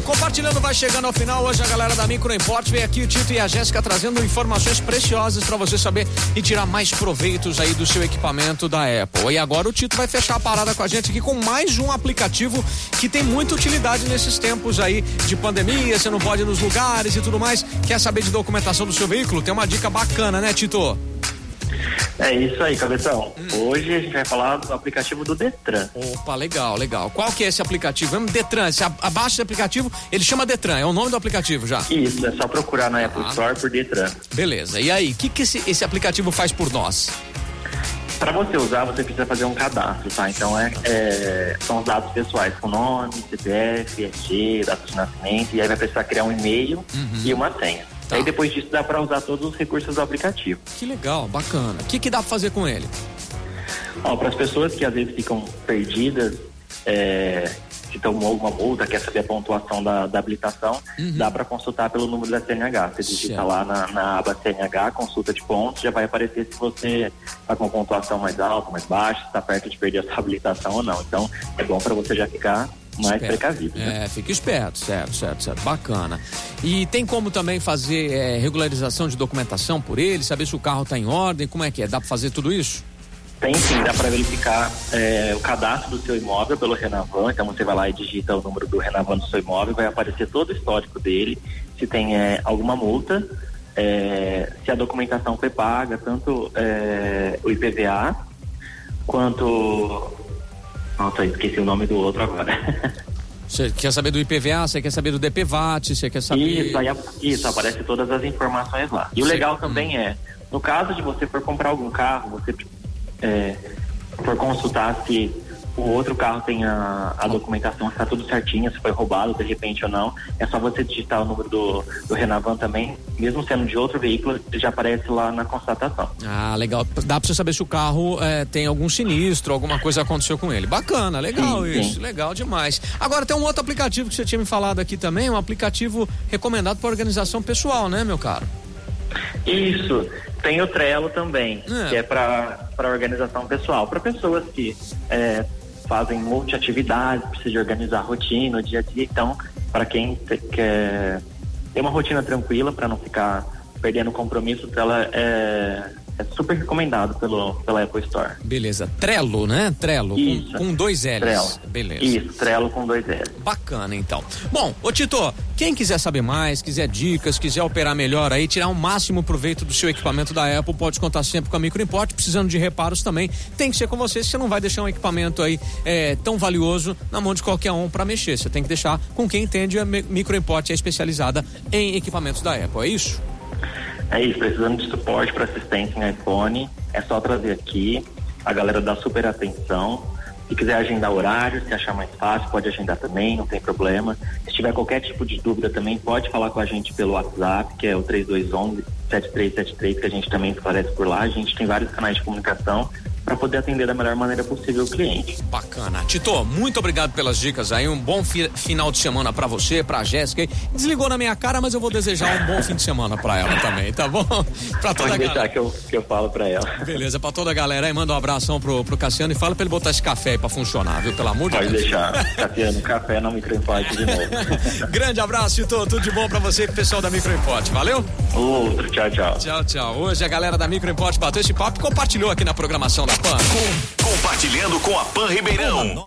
Bom, compartilhando vai chegando ao final. Hoje a galera da Micro Import veio aqui o Tito e a Jéssica trazendo informações preciosas para você saber e tirar mais proveitos aí do seu equipamento da Apple. E agora o Tito vai fechar a parada com a gente aqui com mais um aplicativo que tem muita utilidade nesses tempos aí de pandemia, você não pode ir nos lugares e tudo mais. Quer saber de documentação do seu veículo? Tem uma dica bacana, né, Tito? É isso aí, cabeção. Hum. Hoje a gente vai falar do aplicativo do Detran. Opa, legal, legal. Qual que é esse aplicativo? É Detran. Se abaixa esse aplicativo, ele chama Detran, é o nome do aplicativo já. Isso, é só procurar na Apple ah. Store por Detran. Beleza. E aí, o que, que esse, esse aplicativo faz por nós? Para você usar, você precisa fazer um cadastro, tá? Então é, é, são os dados pessoais com nome, CPF, RG, data de nascimento, e aí vai precisar criar um e-mail uhum. e uma senha. Tá. Aí depois disso dá para usar todos os recursos do aplicativo. Que legal, bacana. O que, que dá para fazer com ele? Para as pessoas que às vezes ficam perdidas, é, que tomou alguma multa, quer saber a pontuação da, da habilitação, uhum. dá para consultar pelo número da CNH. Você digita lá na, na, aba CNH, consulta de pontos, já vai aparecer se você está com pontuação mais alta, mais baixa, está perto de perder a sua habilitação ou não. Então, é bom para você já ficar mais esperto. precavido. Né? É, fica esperto, certo, certo, certo. Bacana. E tem como também fazer é, regularização de documentação por ele, saber se o carro está em ordem, como é que é? Dá para fazer tudo isso? Tem sim, dá para verificar é, o cadastro do seu imóvel pelo Renavan. Então você vai lá e digita o número do Renavan do seu imóvel, vai aparecer todo o histórico dele, se tem é, alguma multa, é, se a documentação foi paga, tanto é, o IPVA quanto nossa, esqueci o nome do outro agora. Você quer saber do IPVA, você quer saber do DPVAT, você quer saber. Isso, aí, isso, aparece todas as informações lá. E o legal também hum. é, no caso de você for comprar algum carro, você é, for consultar se o outro carro tem a, a documentação, está tudo certinho, se foi roubado de repente ou não. É só você digitar o número do, do Renavan também, mesmo sendo de outro veículo, já aparece lá na constatação. Ah, legal. Dá para você saber se o carro é, tem algum sinistro, alguma coisa aconteceu com ele. Bacana, legal sim, isso, sim. legal demais. Agora tem um outro aplicativo que você tinha me falado aqui também, um aplicativo recomendado para organização pessoal, né, meu caro? Isso. Tem o Trello também, é. que é para organização pessoal, para pessoas que é, fazem multiatividades, precisa de organizar a rotina, o dia a dia. Então, para quem quer ter uma rotina tranquila, para não ficar perdendo compromisso, ela é, é super recomendado pelo, pela Apple Store. Beleza. Trello, né? Trello. Isso. Com, com dois L's. Trello. Beleza. Isso, Trello com dois L's. Bacana, então. Bom, ô Tito, quem quiser saber mais, quiser dicas, quiser operar melhor aí, tirar o um máximo proveito do seu equipamento da Apple, pode contar sempre com a Microimport. Precisando de reparos também, tem que ser com você. Você não vai deixar um equipamento aí é, tão valioso na mão de qualquer um para mexer. Você tem que deixar com quem entende. A Microimport é especializada em equipamentos da Apple. É isso? É isso, precisando de suporte para assistência em iPhone, é só trazer aqui. A galera dá super atenção. Se quiser agendar horário, se achar mais fácil, pode agendar também, não tem problema. Se tiver qualquer tipo de dúvida também, pode falar com a gente pelo WhatsApp, que é o 3211 7373, que a gente também esclarece por lá. A gente tem vários canais de comunicação para poder atender da melhor maneira possível o cliente. Bacana. Tito, muito obrigado pelas dicas aí. Um bom fi final de semana para você, pra Jéssica. Desligou na minha cara, mas eu vou desejar um bom fim de semana para ela também, tá bom? Pra toda Pode a deixar galera. que eu, que eu falo para ela. Beleza, para toda a galera aí, manda um abração pro, pro Cassiano e fala para ele botar esse café aí pra funcionar, viu? Pelo amor de Deus. Pode deixar. Cassiano, café não microimporte de novo. Grande abraço, Tito. Tudo de bom para você e pro pessoal da Microimporte. Valeu? Outro, tchau, tchau. Tchau, tchau. Hoje a galera da Microimporte bateu esse papo e compartilhou aqui na programação da PAN. Com, compartilhando com a PAN Ribeirão.